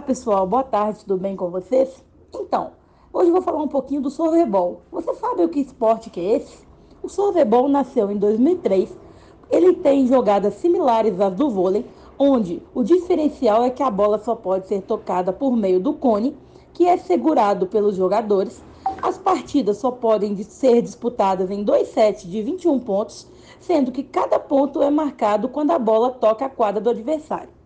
Olá pessoal, boa tarde, tudo bem com vocês? Então, hoje eu vou falar um pouquinho do sorvebol. Você sabe o que esporte que é esse? O sorvebol nasceu em 2003. Ele tem jogadas similares às do vôlei, onde o diferencial é que a bola só pode ser tocada por meio do cone, que é segurado pelos jogadores. As partidas só podem ser disputadas em dois sets de 21 pontos, sendo que cada ponto é marcado quando a bola toca a quadra do adversário.